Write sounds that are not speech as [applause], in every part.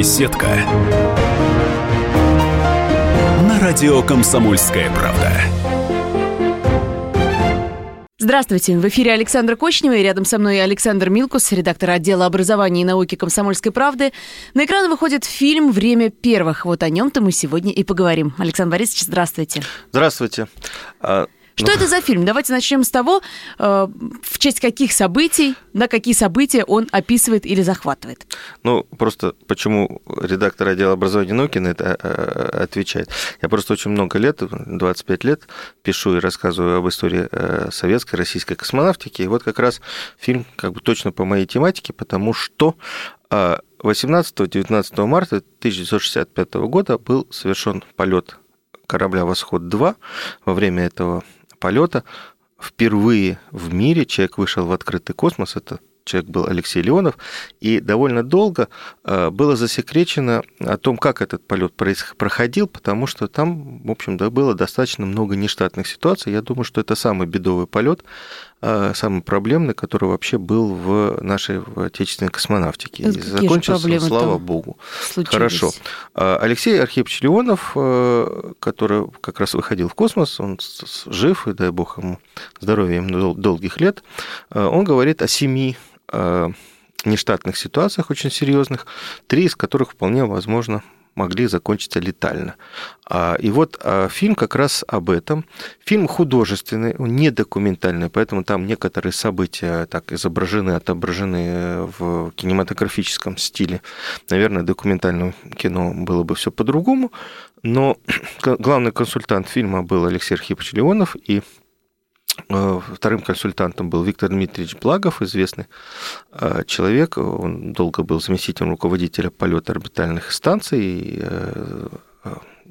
Беседка. На радио Комсомольская правда. Здравствуйте. В эфире Александра Кочнева и рядом со мной Александр Милкус, редактор отдела образования и науки Комсомольской правды. На экран выходит фильм «Время первых». Вот о нем-то мы сегодня и поговорим. Александр Борисович, здравствуйте. Здравствуйте. Что ну... это за фильм? Давайте начнем с того, э, в честь каких событий, на какие события он описывает или захватывает. Ну, просто почему редактор отдела образования науки на это э, отвечает. Я просто очень много лет, 25 лет, пишу и рассказываю об истории э, советской, российской космонавтики. И вот как раз фильм как бы точно по моей тематике, потому что 18-19 марта 1965 года был совершен полет корабля «Восход-2». Во время этого полета впервые в мире человек вышел в открытый космос. Это человек был Алексей Леонов, и довольно долго э, было засекречено о том, как этот полет проходил, потому что там, в общем, да, было достаточно много нештатных ситуаций. Я думаю, что это самый бедовый полет, самый проблемный, который вообще был в нашей отечественной космонавтике. И закончился, слава богу. Случились? Хорошо. Э, Алексей Архипович Леонов, который как раз выходил в космос, он жив, и дай бог ему здоровья ему долгих лет, он говорит о семи Э, нештатных ситуациях очень серьезных, три из которых вполне возможно могли закончиться летально. А, и вот а, фильм как раз об этом. Фильм художественный, он не документальный, поэтому там некоторые события так изображены, отображены в кинематографическом стиле. Наверное, документальном кино было бы все по-другому, но [clears throat] главный консультант фильма был Алексей Архипович Леонов, и вторым консультантом был Виктор Дмитриевич Благов, известный э, человек. Он долго был заместителем руководителя полета орбитальных станций э,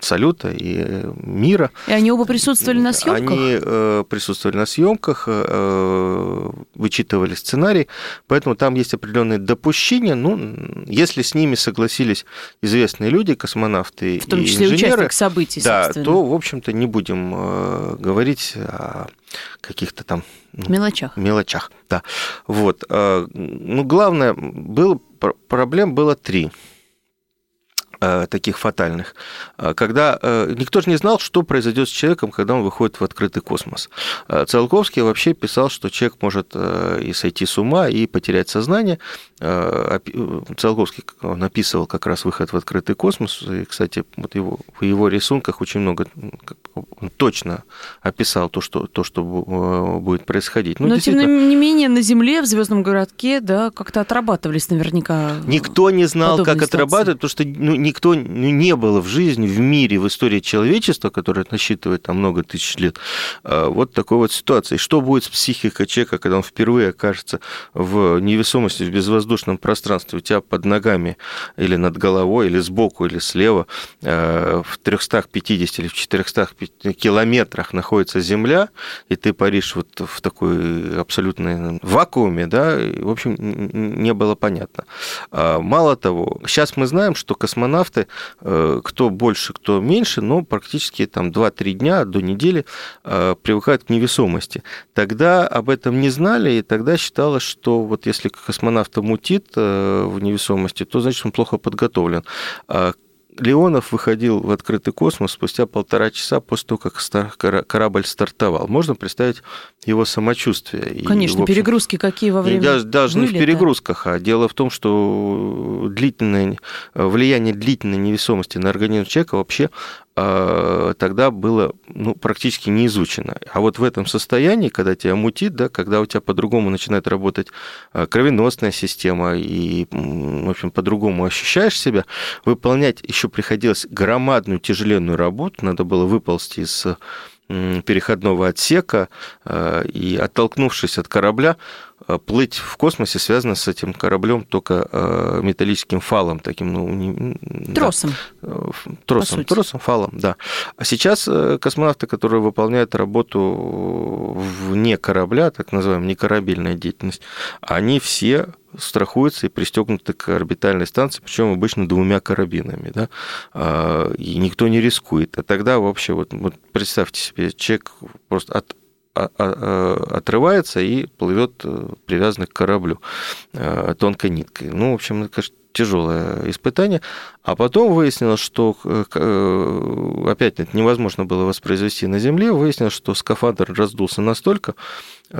салюта и э, мира. И они оба присутствовали на съемках? Они э, присутствовали на съемках, э, вычитывали сценарий, поэтому там есть определенные допущения. Ну, если с ними согласились известные люди, космонавты в том числе и инженеры, участник событий, да, то, в общем-то, не будем говорить о каких-то там ну, мелочах. Мелочах, да. Вот. Ну, главное, было, проблем было три. Э, таких фатальных, э, когда э, никто же не знал, что произойдет с человеком, когда он выходит в открытый космос. Циолковский вообще писал, что человек может и сойти с ума, и потерять сознание. Циолковский написывал как раз выход в открытый космос, и, кстати, вот его, в его рисунках очень много, он точно описал то, что, то, что будет происходить. Ну, Но, тем не менее, на Земле, в звездном городке, да, как-то отрабатывались наверняка Никто не знал, как ситуации. отрабатывать, потому что ну, никто не было в жизни, в мире, в истории человечества, которое насчитывает там много тысяч лет, а, вот такой вот ситуации. Что будет с психикой человека, когда он впервые окажется в невесомости, в безвоздушном пространстве, у тебя под ногами или над головой, или сбоку, или слева, а, в 350 или в 400 километрах находится Земля, и ты паришь вот в такой абсолютной вакууме, да, в общем, не было понятно. А, мало того, сейчас мы знаем, что космонавты космонавты, э, кто больше, кто меньше, но практически там 2-3 дня до недели э, привыкают к невесомости. Тогда об этом не знали, и тогда считалось, что вот если космонавта мутит э, в невесомости, то значит он плохо подготовлен. Леонов выходил в открытый космос спустя полтора часа после того, как корабль стартовал. Можно представить его самочувствие. Конечно, и, общем, перегрузки какие во время Даже, даже не в перегрузках, а дело в том, что длительное, влияние длительной невесомости на организм человека вообще тогда было ну, практически не изучено. А вот в этом состоянии, когда тебя мутит, да, когда у тебя по-другому начинает работать а, кровеносная система и, в общем, по-другому ощущаешь себя, выполнять еще приходилось громадную тяжеленную работу, надо было выползти из переходного отсека а, и, оттолкнувшись от корабля, Э, плыть в космосе связано с этим кораблем только э, металлическим фалом, таким, ну... Тросом. Да, э, тросом, тросом, фалом, да. А сейчас космонавты, которые выполняют работу вне корабля, так называемая некорабельная деятельность, они все страхуются и пристегнуты к орбитальной станции, причем обычно двумя карабинами, да, а, и никто не рискует. А тогда вообще, вот, вот представьте себе, человек просто от отрывается и плывет привязанный к кораблю тонкой ниткой. Ну, в общем, это, конечно, тяжелое испытание. А потом выяснилось, что э, э, опять это невозможно было воспроизвести на Земле. Выяснилось, что скафандр раздулся настолько,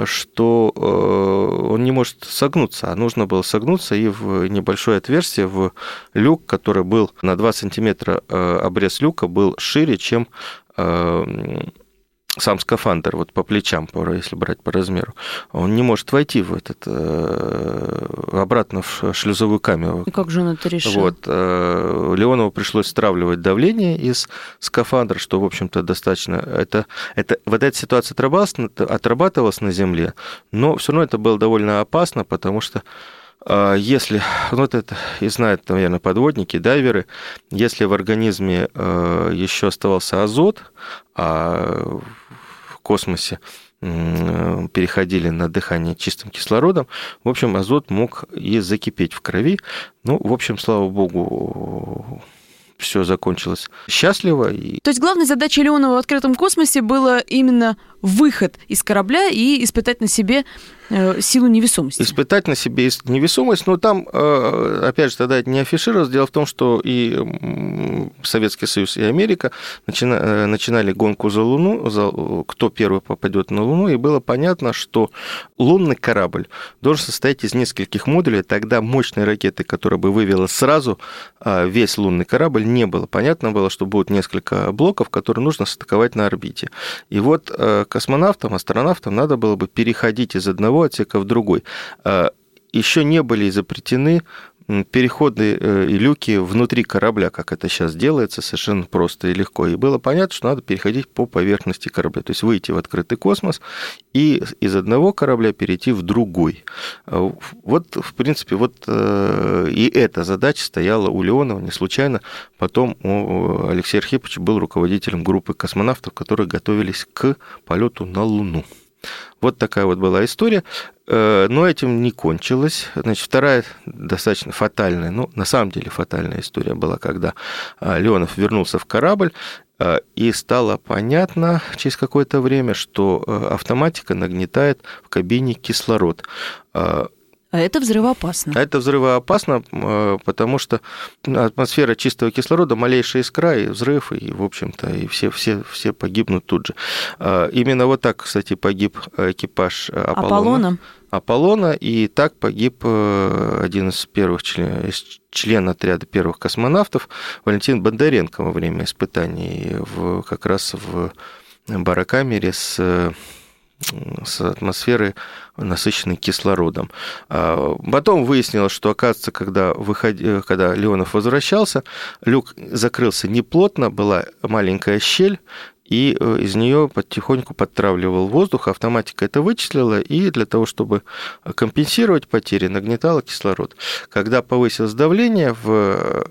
что э, он не может согнуться, а нужно было согнуться и в небольшое отверстие, в люк, который был на 2 сантиметра, обрез люка был шире, чем сам скафандр вот по плечам, если брать по размеру, он не может войти в этот э, обратно в шлюзовую камеру. И как же он это решил? Вот, э, Леонову пришлось стравливать давление из скафандра, что, в общем-то, достаточно... Это, это, вот эта ситуация отрабатывалась, на Земле, но все равно это было довольно опасно, потому что э, если, ну вот это и знают, наверное, подводники, дайверы, если в организме еще оставался азот, а космосе переходили на дыхание чистым кислородом, в общем, азот мог и закипеть в крови. Ну, в общем, слава богу, все закончилось счастливо. То есть главной задачей Леонова в открытом космосе было именно выход из корабля и испытать на себе Э, силу невесомости. Испытать на себе невесомость, но там, э, опять же, тогда это не афишировалось. Дело в том, что и Советский Союз, и Америка э, начинали гонку за Луну, за кто первый попадет на Луну, и было понятно, что лунный корабль должен состоять из нескольких модулей. Тогда мощной ракеты, которая бы вывела сразу весь лунный корабль, не было. Понятно было, что будет несколько блоков, которые нужно стыковать на орбите. И вот космонавтам, астронавтам надо было бы переходить из одного отсека в другой. А, Еще не были изобретены переходы э, и люки внутри корабля, как это сейчас делается, совершенно просто и легко. И было понятно, что надо переходить по поверхности корабля, то есть выйти в открытый космос и из одного корабля перейти в другой. А, вот, в принципе, вот э, и эта задача стояла у Леонова не случайно. Потом Алексей Архипович был руководителем группы космонавтов, которые готовились к полету на Луну. Вот такая вот была история. Э, но этим не кончилось. Значит, вторая достаточно фатальная, ну, на самом деле фатальная история была, когда э, Леонов вернулся в корабль, э, и стало понятно через какое-то время, что автоматика нагнетает в кабине кислород. А это взрывоопасно. А это взрывоопасно, э, потому что атмосфера чистого кислорода, малейшая искра, и взрыв, и, в общем-то, и все, все, все погибнут тут же. А, именно вот так, кстати, погиб экипаж Аполлона. Аполлона. Аполлона, и так погиб э, один из первых член, член отряда первых космонавтов Валентин Бондаренко во время испытаний в, как раз в барокамере с с атмосферы, насыщенной кислородом. А, потом выяснилось, что, оказывается, когда, выходи, когда Леонов возвращался, люк закрылся неплотно, была маленькая щель, и э, из нее потихоньку подтравливал воздух, автоматика это вычислила, и для того, чтобы компенсировать потери, нагнетала кислород. Когда повысилось давление в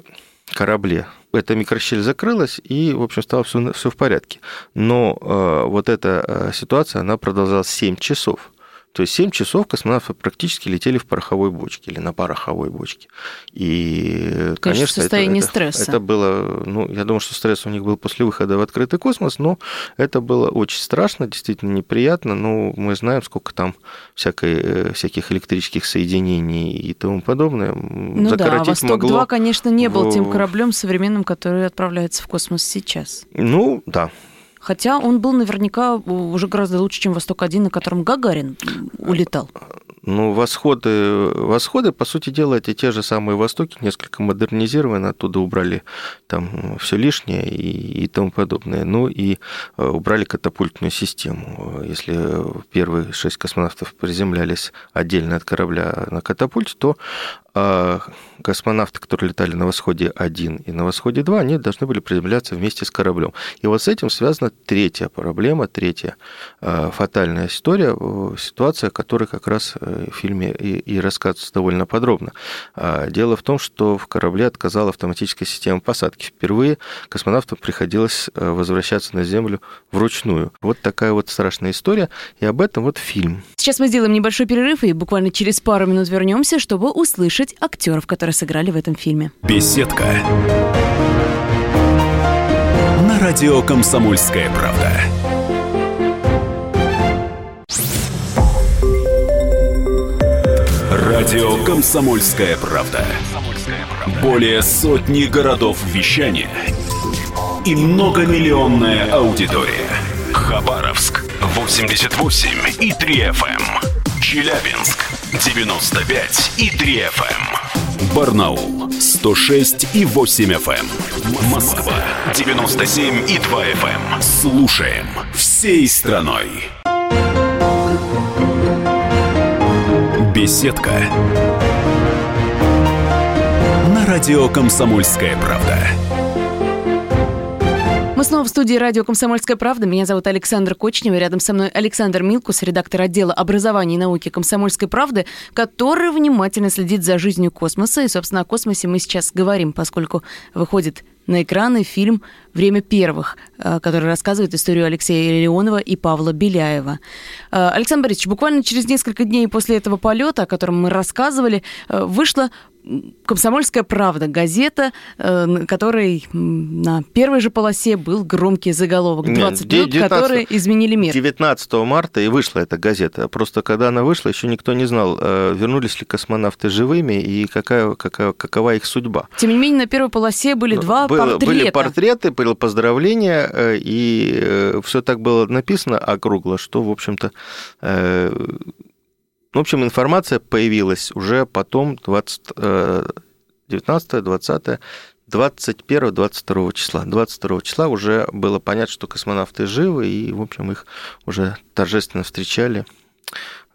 корабле, эта микрощель закрылась, и, в общем, стало все, все в порядке. Но э, вот эта э, ситуация, она продолжалась 7 часов. То есть 7 часов космонавты практически летели в пороховой бочке или на пороховой бочке. И, конечно, состояние это, стресса. Это, это было, ну, я думаю, что стресс у них был после выхода в открытый космос, но это было очень страшно, действительно неприятно. Но мы знаем, сколько там всякой, э, всяких электрических соединений и тому подобное. Ну да, а Восток-2, конечно, не был в... тем кораблем современным, который отправляется в космос сейчас. Ну, да, Хотя он был наверняка уже гораздо лучше, чем «Восток-1», на котором Гагарин улетал. Ну, восходы, восходы, по сути дела, эти те же самые Востоки, несколько модернизированы, оттуда убрали там все лишнее и, и тому подобное. Ну и э, убрали катапультную систему. Если первые шесть космонавтов приземлялись отдельно от корабля на катапульте, то космонавты, которые летали на восходе 1 и на восходе 2, они должны были приземляться вместе с кораблем. И вот с этим связана третья проблема, третья а, фатальная история, ситуация, которая как раз э, в фильме и, и рассказывается довольно подробно. А, дело в том, что в корабле отказала автоматическая система посадки. Впервые космонавтам приходилось э, возвращаться на Землю вручную. Вот такая вот страшная история, и об этом вот фильм. Сейчас мы сделаем небольшой перерыв и буквально через пару минут вернемся, чтобы услышать актеров, которые сыграли в этом фильме. Беседка. На радио «Комсомольская правда». Радио «Комсомольская правда». Более сотни городов вещания – и многомиллионная аудитория. Хабаровск. 88 и 3 FM. Челябинск 95 и 3 FM. Барнаул 106 и 8 FM. Москва 97 и 2 FM. Слушаем всей страной. Беседка. На радио «Комсомольская правда». Снова в студии радио «Комсомольская правда». Меня зовут Александр Кочнев. Рядом со мной Александр Милкус, редактор отдела образования и науки «Комсомольской правды», который внимательно следит за жизнью космоса. И, собственно, о космосе мы сейчас говорим, поскольку выходит на экраны фильм «Время первых», э, который рассказывает историю Алексея Леонова и Павла Беляева. Э, Александр Борисович, буквально через несколько дней после этого полета, о котором мы рассказывали, э, вышла «Комсомольская правда», газета, на которой на первой же полосе был громкий заголовок «20 минут, 19, которые изменили мир». 19 марта и вышла эта газета. Просто когда она вышла, еще никто не знал, вернулись ли космонавты живыми и какая, какая, какова их судьба. Тем не менее, на первой полосе были два было, портрета. Были портреты, было поздравления, э, и э, все так было написано округло, что, в общем-то, э, в общем, информация появилась уже потом 20, 19, 20, 21, 22 числа. 22 числа уже было понятно, что космонавты живы, и, в общем, их уже торжественно встречали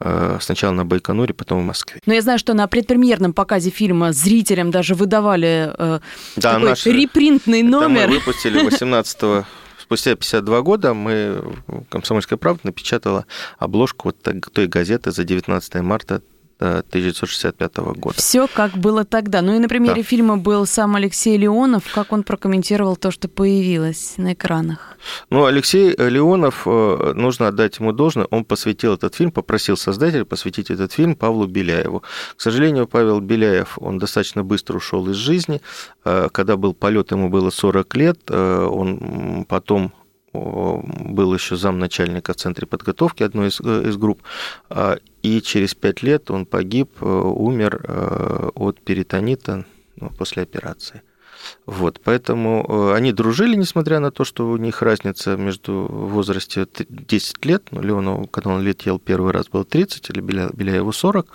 Э, сначала на Байконуре, потом в Москве. Но я знаю, что на предпремьерном показе фильма зрителям даже выдавали э, да, такой наш, репринтный номер. Это мы выпустили 18 [laughs] спустя 52 года мы, «Комсомольская правда», напечатала обложку вот той газеты за 19 марта 1965 года. Все как было тогда. Ну и на примере да. фильма был сам Алексей Леонов. Как он прокомментировал то, что появилось на экранах? Ну, Алексей Леонов, э, нужно отдать ему должное, он посвятил этот фильм, попросил создателя посвятить этот фильм Павлу Беляеву. К сожалению, Павел Беляев, он достаточно быстро ушел из жизни. Э, когда был полет, ему было 40 лет. Э, он потом был еще замначальника в центре подготовки одной из, из групп, а, и через пять лет он погиб, э, умер э, от перитонита ну, после операции. Вот, поэтому э, они дружили, несмотря на то, что у них разница между возрасте 10 лет, ну, Леону, когда он летел первый раз, было 30, или Беляеву 40,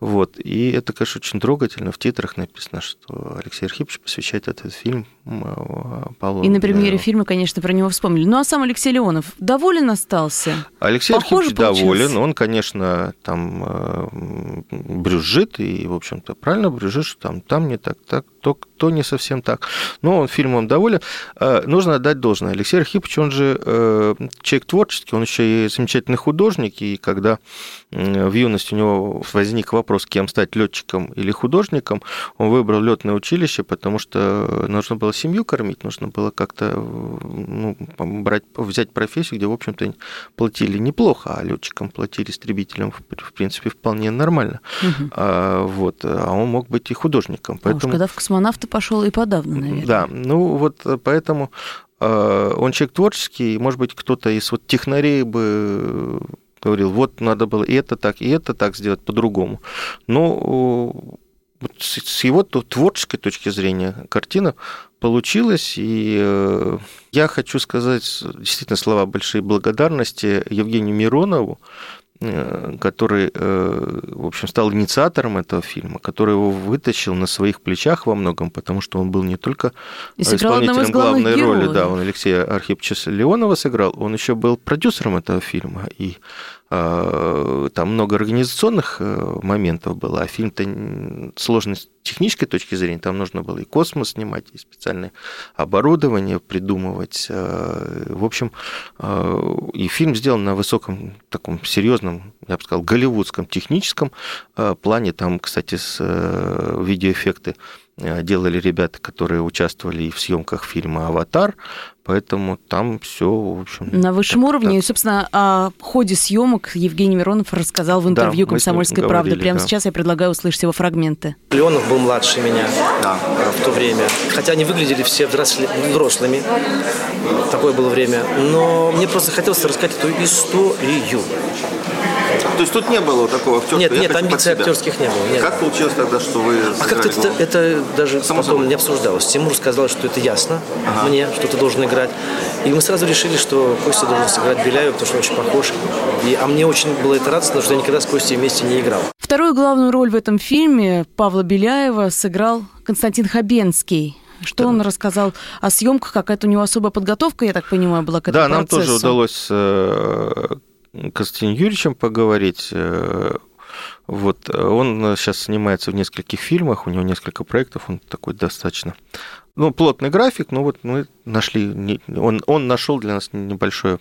вот, и это, конечно, очень трогательно, в титрах написано, что Алексей Архипович посвящает этот фильм Павлу И на премьере Беляеву. фильма, конечно, про него вспомнили. Ну, а сам Алексей Леонов доволен остался? Алексей Похоже Архипович доволен, он, конечно, там э, брюзжит, и, в общем-то, правильно брюзжит, что там, там не так, так, то, то не совсем так. Но он фильмом доволен. Э, нужно отдать должное. Алексей Архипович, он же э, человек творческий, он еще и замечательный художник, и когда в юности у него возник вопрос, кем стать летчиком или художником, он выбрал летное училище, потому что нужно было семью кормить, нужно было как-то ну, брать, взять профессию, где, в общем-то, платили неплохо, а летчикам платили истребителям, в принципе, вполне нормально. Угу. А, вот, а он мог быть и художником. Поэтому... А уж когда в космонавты пошел и подавно, наверное. Да, ну вот поэтому а, он человек творческий, может быть, кто-то из вот технарей бы говорил, вот надо было и это так, и это так сделать по-другому. Но с его творческой точки зрения картина получилась, и э, я хочу сказать действительно слова большой благодарности Евгению Миронову, Э, который, э, в общем, стал инициатором этого фильма, который его вытащил на своих плечах во многом, потому что он был не только исполнителем главной героев. роли, да, он Алексея Архипча Леонова сыграл, он еще был продюсером этого фильма, и э, там много организационных моментов было, а фильм-то сложный с технической точки зрения, там нужно было и космос снимать, и специальное оборудование придумывать. В общем, и фильм сделан на высоком таком серьезном я бы сказал, голливудском техническом э, плане. Там, кстати, с э, видеоэффекты э, делали ребята, которые участвовали и в съемках фильма «Аватар», поэтому там все, в общем... На высшем так, уровне. Так. И, собственно, о ходе съемок Евгений Миронов рассказал в интервью да, «Комсомольской правды». Прямо да. сейчас я предлагаю услышать его фрагменты. Леонов был младше меня да. в то время. Хотя они выглядели все взрослыми. Такое было время. Но мне просто хотелось рассказать эту историю. То есть тут не было такого актерского? Нет, нет, амбиций актерских не было. Нет. Как получилось тогда, что вы А как-то это, это даже Само потом собой. не обсуждалось. Тимур сказал, что это ясно мне, что ты должен играть. И мы сразу решили, что Костя должен сыграть Беляева, потому что он очень похож. И, а мне очень было это радостно, что я никогда с Костей вместе не играл. Вторую главную роль в этом фильме Павла Беляева сыграл Константин Хабенский. Что он рассказал о съемках? Какая-то у него особая подготовка, я так понимаю, была к этому Да, нам тоже процессу? удалось э, Константином Юрьевичем поговорить. Э, Вот, э, он сейчас снимается в нескольких фильмах, у него несколько проектов, он такой достаточно ну, плотный график, но вот мы нашли, он, он нашел для нас небольшое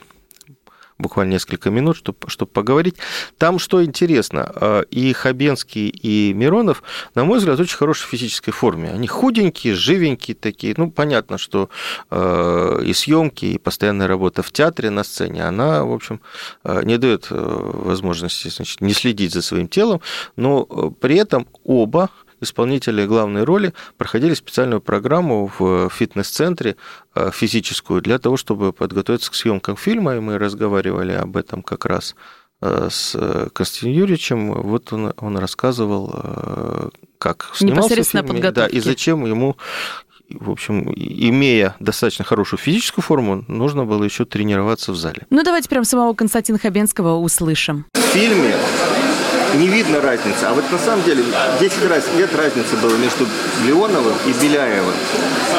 буквально несколько минут, чтобы, чтобы поговорить. Там что интересно, э, и Хабенский, и Миронов, на мой взгляд, очень хорошей физической форме. Они худенькие, живенькие такие. Ну, понятно, что э, и съемки, и постоянная работа в театре на сцене, она, в общем, э, не дает возможности значит, не следить за своим телом, но при этом оба исполнители главной роли проходили специальную программу в фитнес-центре э, физическую для того, чтобы подготовиться к съемкам фильма, и мы разговаривали об этом как раз э, с э, Константином Юрьевичем. Вот он, он рассказывал, э, как снимался Непосредственно о фильм, да, и зачем ему в общем, имея достаточно хорошую физическую форму, нужно было еще тренироваться в зале. Ну, давайте прям самого Константина Хабенского услышим. В фильме не видно разницы. А вот на самом деле 10 раз, лет разницы было между Леоновым и Беляевым.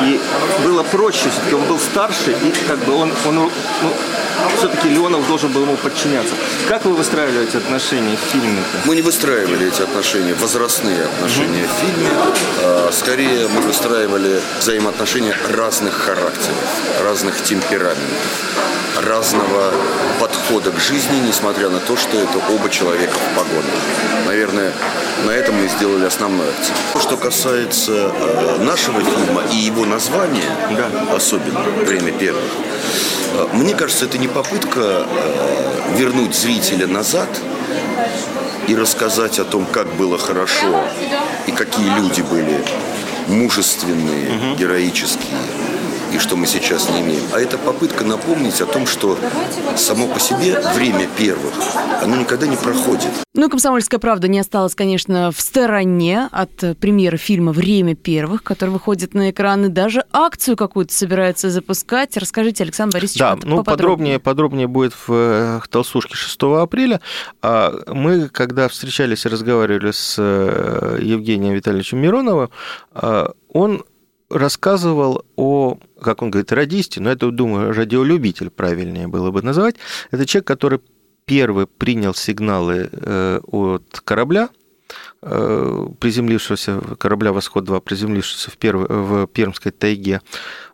И было проще, все-таки он был старше, и как бы он, он ну, все-таки Леонов должен был ему подчиняться. Как вы выстраивали эти отношения в фильме? Мы не выстраивали эти отношения, возрастные отношения в фильме. А, Скорее мы выстраивали взаимоотношения разных характеров, разных темпераментов, разного подхода к жизни, несмотря на то, что это оба человека в погонах. Наверное, на этом мы сделали основной акцент. Что касается э, нашего фильма и его названия, особенно «Время первых», э, мне кажется, это не попытка э, вернуть зрителя назад, и рассказать о том, как было хорошо и какие люди были мужественные, героические, и что мы сейчас не имеем. А это попытка напомнить о том, что само по себе время первых, оно никогда не проходит. Ну, «Комсомольская правда» не осталась, конечно, в стороне от премьеры фильма «Время первых», который выходит на экраны. Даже акцию какую-то собирается запускать. Расскажите, Александр Борисович, Да, ну подробнее, подробнее будет в э, Толстушке 6 апреля. А Мы, когда встречались и разговаривали с э, Евгением Витальевичем Мироновым, а, он рассказывал о, как он говорит, радисте, но это, думаю, радиолюбитель правильнее было бы называть. Это человек, который первый принял сигналы э, от корабля, э, приземлившегося корабля «Восход-2», приземлившегося в, перв... в Пермской тайге,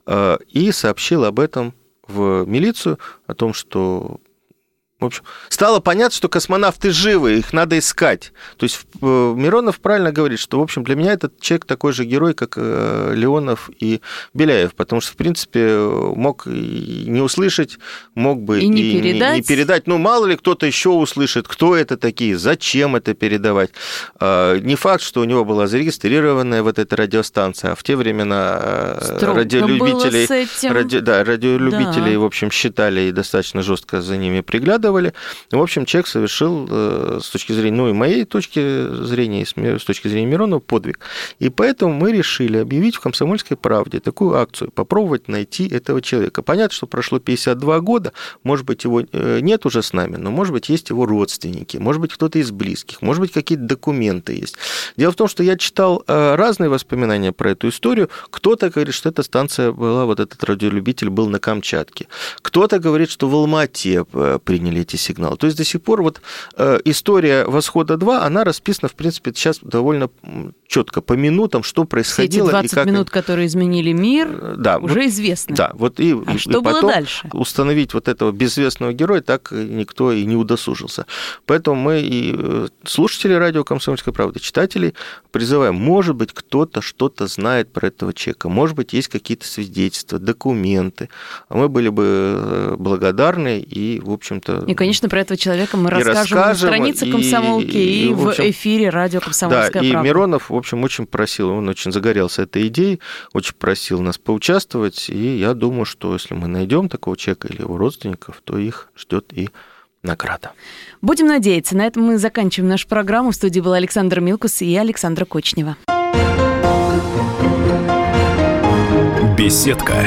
э, и сообщил об этом в милицию, о том, что в общем, стало понятно, что космонавты живы, их надо искать. То есть э, Миронов правильно говорит, что, в общем, для меня этот человек такой же герой, как э, Леонов и Беляев, потому что, в принципе, мог и не услышать, мог бы И не передать. не передать. Ну, мало ли кто-то еще услышит, кто это такие, зачем это передавать. А, Не факт, что у него была зарегистрированная вот эта радиостанция, а в те времена э, Строго радиолюбителей, было с этим. ради- да, радиолюбителей, Да. в общем, считали и достаточно жестко за ними приглядывали. В общем, человек совершил э, с точки зрения, ну и моей точки зрения, с точки зрения Миронова, подвиг. И поэтому мы решили объявить в «Комсомольской правде» такую акцию, попробовать найти этого человека. Понятно, что прошло 52 года, может быть, его э, нет уже с нами, но, может быть, есть его родственники, может быть, кто-то из близких, может быть, какие-то документы есть. Дело в том, что я читал э, разные воспоминания про эту историю. Кто-то говорит, что эта станция была, вот этот радиолюбитель был на Камчатке. Кто-то говорит, что в Алма-Ате э, приняли эти сигналы. То есть до сих пор вот э, история «Восхода-2», она расписана, в принципе, сейчас довольно четко по минутам, что Все эти происходило. и 20 как... минут, которые изменили мир, Э, да, уже вот- известны. Да, вот и, А и- что и было потом дальше? установить вот этого безвестного героя так никто и не удосужился. Поэтому мы и э, слушатели радио «Комсомольская правда», читателей призываем, может быть, кто-то что-то знает про этого человека, может быть, есть какие-то свидетельства, документы. Мы были бы благодарны и, в общем-то... И, конечно, про этого человека мы И расскажем, расскажем, на странице и- комсомолки и, и, в, в общем, эфире радио Да, «Комсомольская и правда». Миронов, в общем, очень просил, он очень загорелся этой идеей, очень просил нас поучаствовать, и я думаю, что если мы найдем такого человека или его родственников, то их ждет и награда. Будем надеяться. На этом мы заканчиваем нашу программу. В студии был Александр Милкус и Александра Кочнева. Беседка.